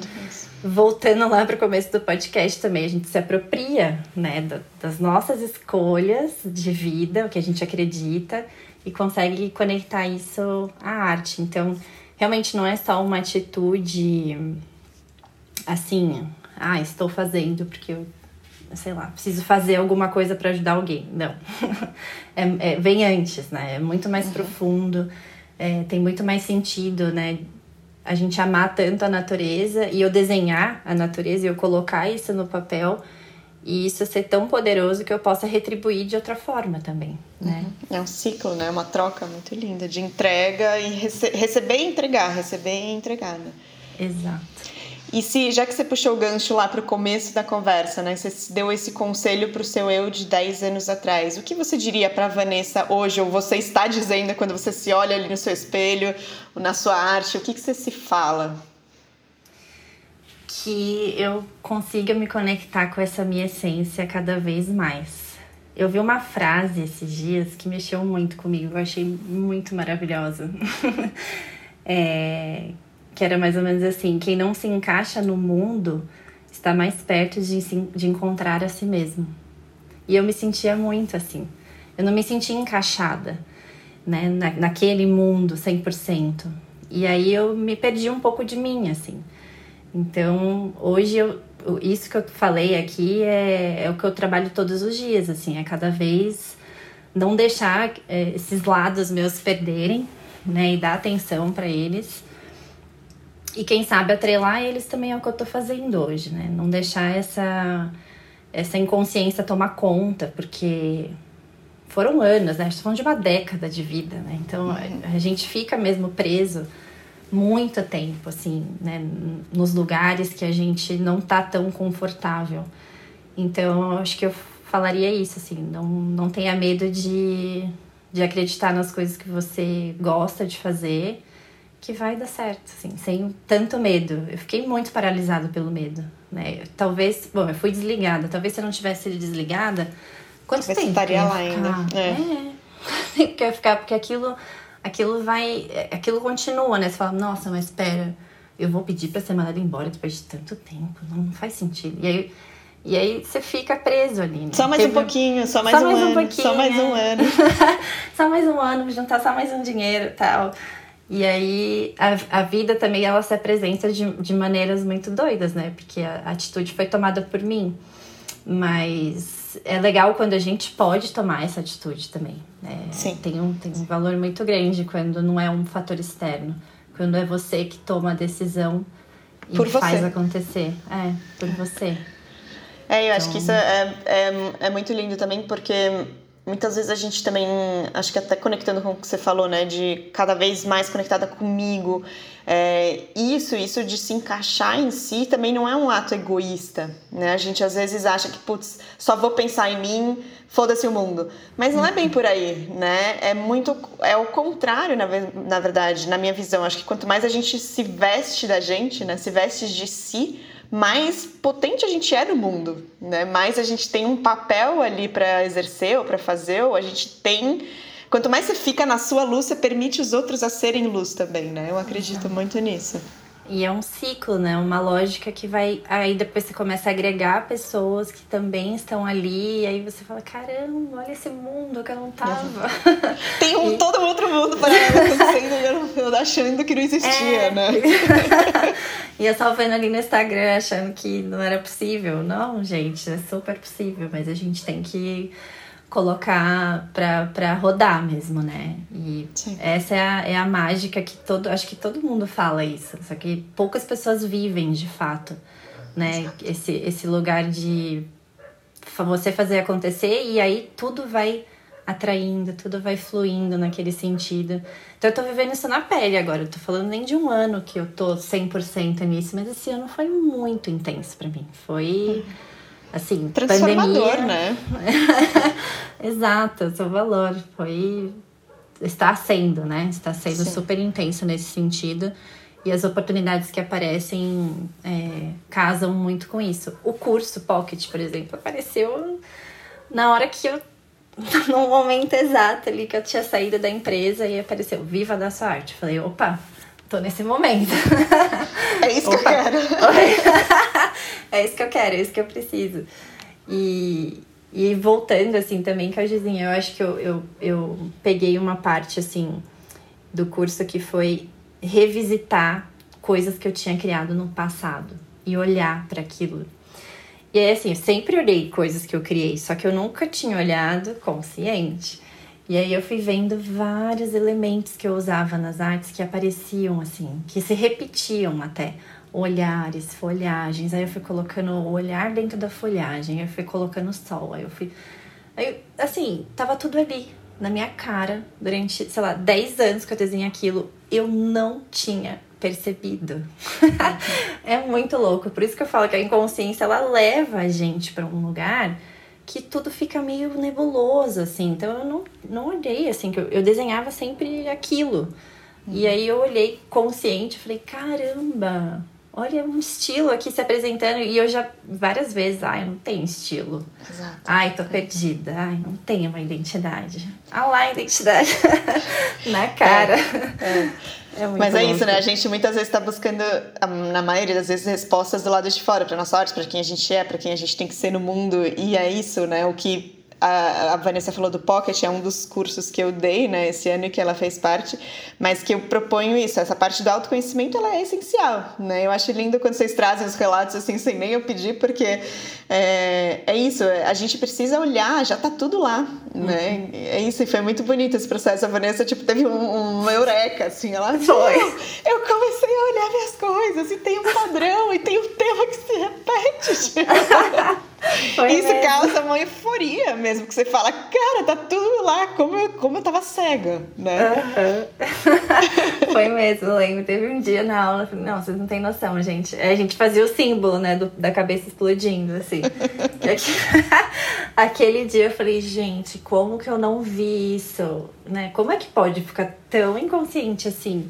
voltando lá para o começo do podcast também, a gente se apropria, né, das nossas escolhas de vida, o que a gente acredita e consegue conectar isso à arte. Então, realmente não é só uma atitude assim, ah, estou fazendo porque eu, sei lá, preciso fazer alguma coisa para ajudar alguém. Não. (laughs) é, é, vem antes, né? É muito mais uhum. profundo, é, tem muito mais sentido, né? A gente amar tanto a natureza e eu desenhar a natureza e eu colocar isso no papel e isso ser tão poderoso que eu possa retribuir de outra forma também, né? Uhum. É um ciclo, né? Uma troca muito linda de entrega e rece receber e entregar, receber e entregar, né? Exato. E se, já que você puxou o gancho lá para o começo da conversa, né? Você deu esse conselho para o seu eu de 10 anos atrás. O que você diria para Vanessa hoje, ou você está dizendo quando você se olha ali no seu espelho, na sua arte? O que, que você se fala? Que eu consiga me conectar com essa minha essência cada vez mais. Eu vi uma frase esses dias que mexeu muito comigo, eu achei muito maravilhosa. (laughs) é, que era mais ou menos assim: quem não se encaixa no mundo está mais perto de, de encontrar a si mesmo. E eu me sentia muito assim. Eu não me sentia encaixada né, na, naquele mundo 100%. E aí eu me perdi um pouco de mim, assim. Então, hoje eu, isso que eu falei aqui é, é o que eu trabalho todos os dias, assim, é cada vez não deixar é, esses lados meus perderem, né, e dar atenção para eles e quem sabe atrelar eles também é o que eu tô fazendo hoje, né? Não deixar essa, essa inconsciência tomar conta, porque foram anos, né? Estamos falando de uma década de vida, né? Então a, a gente fica mesmo preso muito tempo, assim, né? Nos lugares que a gente não tá tão confortável. Então acho que eu falaria isso, assim, não, não tenha medo de, de acreditar nas coisas que você gosta de fazer que vai dar certo, assim, sem tanto medo. Eu fiquei muito paralisada pelo medo, né? Talvez, bom, eu fui desligada. Talvez se eu não tivesse sido desligada, quanto Talvez tempo estaria lá ainda. É. é. (laughs) Quer ficar porque aquilo, aquilo vai, aquilo continua, né? Você fala, nossa, mas espera, eu vou pedir para ser mandada embora depois de tanto tempo, não, faz sentido. E aí e aí você fica preso ali. Né? Só mais Teve... um pouquinho, só mais só um mais ano. Um só mais um ano. (laughs) só mais um ano, juntar só mais um dinheiro e tal. E aí a, a vida também ela se apresenta de, de maneiras muito doidas, né? Porque a, a atitude foi tomada por mim. Mas é legal quando a gente pode tomar essa atitude também. Né? Sim. Tem um, tem um valor muito grande quando não é um fator externo. Quando é você que toma a decisão e por faz acontecer. É, por você. É, eu então... acho que isso então é, é, é muito lindo também, porque muitas vezes a gente também, acho que até conectando com o que você falou, né, de cada vez mais conectada comigo, é, isso, isso de se encaixar em si também não é um ato egoísta, né? A gente às vezes acha que, putz, só vou pensar em mim, foda-se o mundo. Mas não é bem por aí, né? É muito, é o contrário, na, na verdade, na minha visão. Acho que quanto mais a gente se veste da gente, né, se veste de si, mais potente a gente é no mundo, né? Mais a gente tem um papel ali para exercer ou para fazer, ou a gente tem. Quanto mais você fica na sua luz, você permite os outros a serem luz também, né? Eu acredito muito nisso. E é um ciclo, né? Uma lógica que vai. Aí depois você começa a agregar pessoas que também estão ali. E aí você fala: caramba, olha esse mundo que eu não tava. Tem um (laughs) e... todo outro mundo paralelo acontecendo eu (laughs) achando que não existia, é... né? (laughs) e eu só vendo ali no Instagram achando que não era possível. Não, gente, é super possível, mas a gente tem que colocar para rodar mesmo, né? E Sim. essa é a, é a mágica que todo. Acho que todo mundo fala isso, só que poucas pessoas vivem de fato, né? Esse, esse lugar de você fazer acontecer e aí tudo vai atraindo, tudo vai fluindo naquele sentido. Então eu tô vivendo isso na pele agora. Eu tô falando nem de um ano que eu tô 100% nisso, mas esse ano foi muito intenso para mim. Foi. Uhum assim, Transformador, pandemia. né? (laughs) Exato, seu valor foi está sendo, né? Está sendo Sim. super intenso nesse sentido. E as oportunidades que aparecem é, casam muito com isso. O curso Pocket, por exemplo, apareceu na hora que eu. (laughs) no momento exato ali que eu tinha saído da empresa e apareceu Viva da sua arte. Falei, opa, tô nesse momento. (laughs) É isso que eu quero. (laughs) é isso que eu quero, é isso que eu preciso. E, e voltando, assim, também, Cajuzinha, eu acho que eu, eu, eu peguei uma parte, assim, do curso que foi revisitar coisas que eu tinha criado no passado e olhar para aquilo. E é assim, eu sempre olhei coisas que eu criei, só que eu nunca tinha olhado consciente. E aí eu fui vendo vários elementos que eu usava nas artes que apareciam assim, que se repetiam até. Olhares, folhagens, aí eu fui colocando o olhar dentro da folhagem, eu fui colocando o sol, aí eu fui. Aí, assim, tava tudo ali, na minha cara, durante, sei lá, 10 anos que eu desenhei aquilo, eu não tinha percebido. (laughs) é muito louco, por isso que eu falo que a inconsciência ela leva a gente para um lugar que tudo fica meio nebuloso, assim. Então eu não, não olhei, assim, que eu, eu desenhava sempre aquilo. Uhum. E aí eu olhei consciente falei, caramba, olha um estilo aqui se apresentando. E eu já várias vezes, ai, não tem estilo. Exato. Ai, tô perdida. Ai, não tenho uma identidade. Ah lá, a identidade (laughs) na cara. É, é. É Mas é isso, né? A gente muitas vezes está buscando, na maioria das vezes, respostas do lado de fora, para nossa arte, para quem a gente é, para quem a gente tem que ser no mundo. E é isso, né? O que a, a, Vanessa falou do Pocket, é um dos cursos que eu dei, né, esse ano e que ela fez parte, mas que eu proponho isso, essa parte do autoconhecimento, ela é essencial, né, eu acho lindo quando vocês trazem os relatos assim, sem nem eu pedir, porque é, é isso, a gente precisa olhar, já tá tudo lá, né, uhum. é isso, e foi muito bonito esse processo, a Vanessa, tipo, teve um, um eureka, assim, ela foi, eu comecei a olhar minhas coisas, e tem um padrão, e tem um tema que se repete, tipo. (laughs) Foi Isso mesmo. causa uma euforia mesmo, que você fala, cara, tá tudo lá, como eu, como eu tava cega, né? Uhum. (laughs) Foi mesmo, lembro. Teve um dia na aula, falei, não, vocês não têm noção, gente. A gente fazia o símbolo, né, do, da cabeça explodindo, assim. (laughs) (laughs) Aquele dia eu falei, gente, como que eu não vi isso, né? Como é que pode ficar tão inconsciente assim?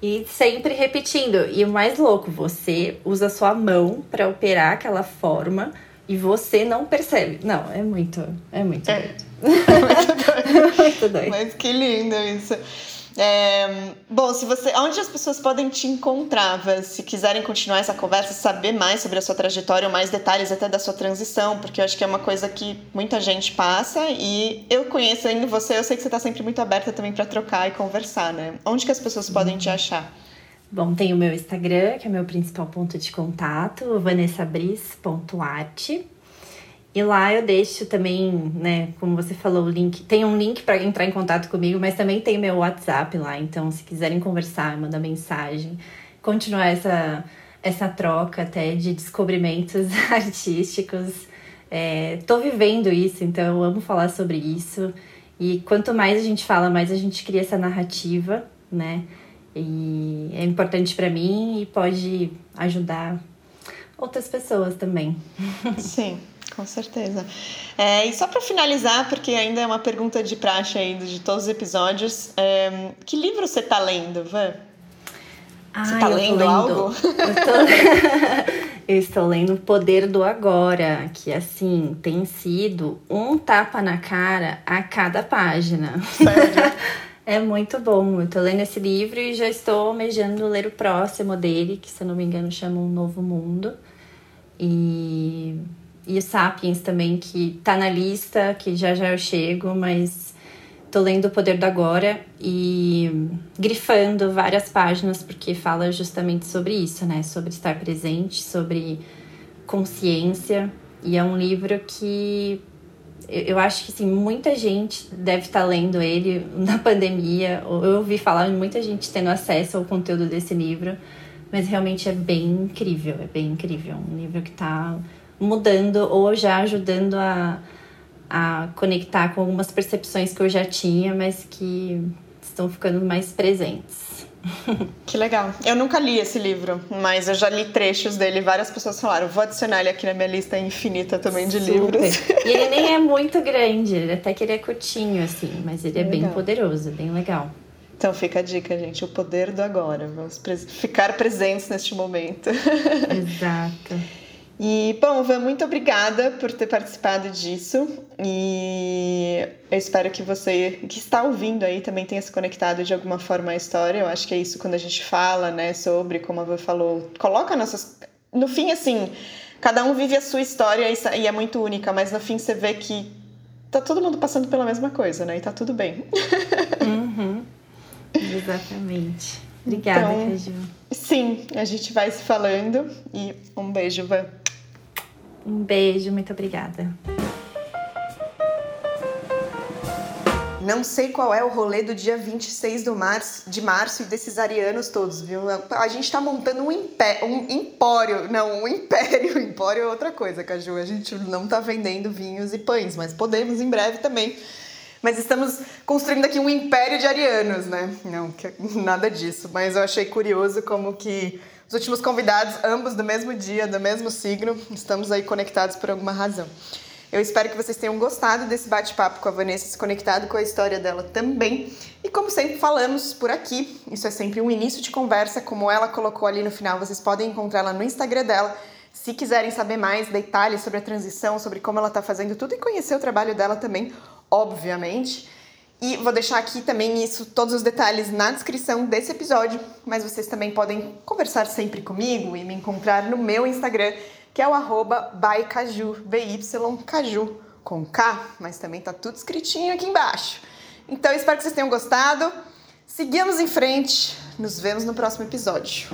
E sempre repetindo. E o mais louco, você usa sua mão para operar aquela forma e você não percebe. Não, é muito, é muito é. doido. (laughs) É muito doido. (laughs) Mas que lindo isso. É, bom, se você, onde as pessoas podem te encontrar, se quiserem continuar essa conversa, saber mais sobre a sua trajetória, ou mais detalhes até da sua transição, porque eu acho que é uma coisa que muita gente passa e eu conhecendo você, eu sei que você está sempre muito aberta também para trocar e conversar, né? Onde que as pessoas podem te achar? Bom, tem o meu Instagram, que é o meu principal ponto de contato, vanessabris.art. E lá eu deixo também, né, como você falou, o link. Tem um link para entrar em contato comigo, mas também tem meu WhatsApp lá. Então, se quiserem conversar, mandar mensagem, continuar essa, essa troca até de descobrimentos (laughs) artísticos, É, tô vivendo isso, então eu amo falar sobre isso. E quanto mais a gente fala, mais a gente cria essa narrativa, né? E é importante para mim e pode ajudar outras pessoas também. (laughs) Sim, com certeza. É, e só para finalizar, porque ainda é uma pergunta de praxe aí de todos os episódios, é, que livro você está lendo, Van? Você está lendo, lendo, algo? Eu, tô... (laughs) (laughs) eu estou lendo O Poder do Agora, que assim tem sido um tapa na cara a cada página. Sério? É muito bom. Eu tô lendo esse livro e já estou almejando ler o próximo dele, que se eu não me engano chama Um Novo Mundo. E, e o Sapiens também, que tá na lista, que já já eu chego, mas tô lendo O Poder do Agora e grifando várias páginas, porque fala justamente sobre isso, né? Sobre estar presente, sobre consciência. E é um livro que eu acho que assim, muita gente deve estar lendo ele na (laughs) pandemia. Eu ouvi falar de muita gente tendo acesso ao conteúdo desse livro, mas realmente é bem incrível, é bem incrível. Um livro que está mudando ou já ajudando a, a conectar com algumas percepções que eu já tinha, mas que estão ficando mais presentes. Que legal. Eu nunca li esse livro, mas eu já li trechos dele. Várias pessoas falaram, vou adicionar ele aqui na minha lista infinita também de Super. livros. E ele nem é muito grande, até que ele é curtinho, assim, mas ele é legal. bem poderoso, bem legal. Então fica a dica, gente, o poder do agora. Vamos ficar presentes neste momento. (laughs) Exato. E, bom, Van, muito obrigada por ter participado disso. E eu espero que você que está ouvindo aí também tenha se conectado de alguma forma à história. Eu acho que é isso quando a gente fala, né, sobre, como a Van falou, coloca nossas. No fim, assim, cada um vive a sua história e é muito única, mas no fim você vê que tá todo mundo passando pela mesma coisa, né? E tá tudo bem. Uhum. (laughs) Exatamente. Obrigada, então, Caju. Sim, a gente vai se falando e um beijo, Van. Um beijo, muito obrigada. Não sei qual é o rolê do dia 26 do março, de março e desses arianos todos, viu? A gente tá montando um, impé um empório. Não, um império. (laughs) Empório é outra coisa, Caju. A gente não tá vendendo vinhos e pães, mas podemos em breve também. Mas estamos construindo aqui um império de arianos, né? Não, nada disso. Mas eu achei curioso como que os últimos convidados, ambos do mesmo dia, do mesmo signo, estamos aí conectados por alguma razão. Eu espero que vocês tenham gostado desse bate-papo com a Vanessa, se conectado com a história dela também. E como sempre falamos por aqui, isso é sempre um início de conversa, como ela colocou ali no final, vocês podem encontrá-la no Instagram dela. Se quiserem saber mais detalhes sobre a transição, sobre como ela está fazendo tudo e conhecer o trabalho dela também, obviamente. E vou deixar aqui também isso, todos os detalhes na descrição desse episódio, mas vocês também podem conversar sempre comigo e me encontrar no meu Instagram, que é o arroba bycaju, B-Y-Caju, com K, mas também tá tudo escritinho aqui embaixo. Então espero que vocês tenham gostado. Seguimos em frente, nos vemos no próximo episódio.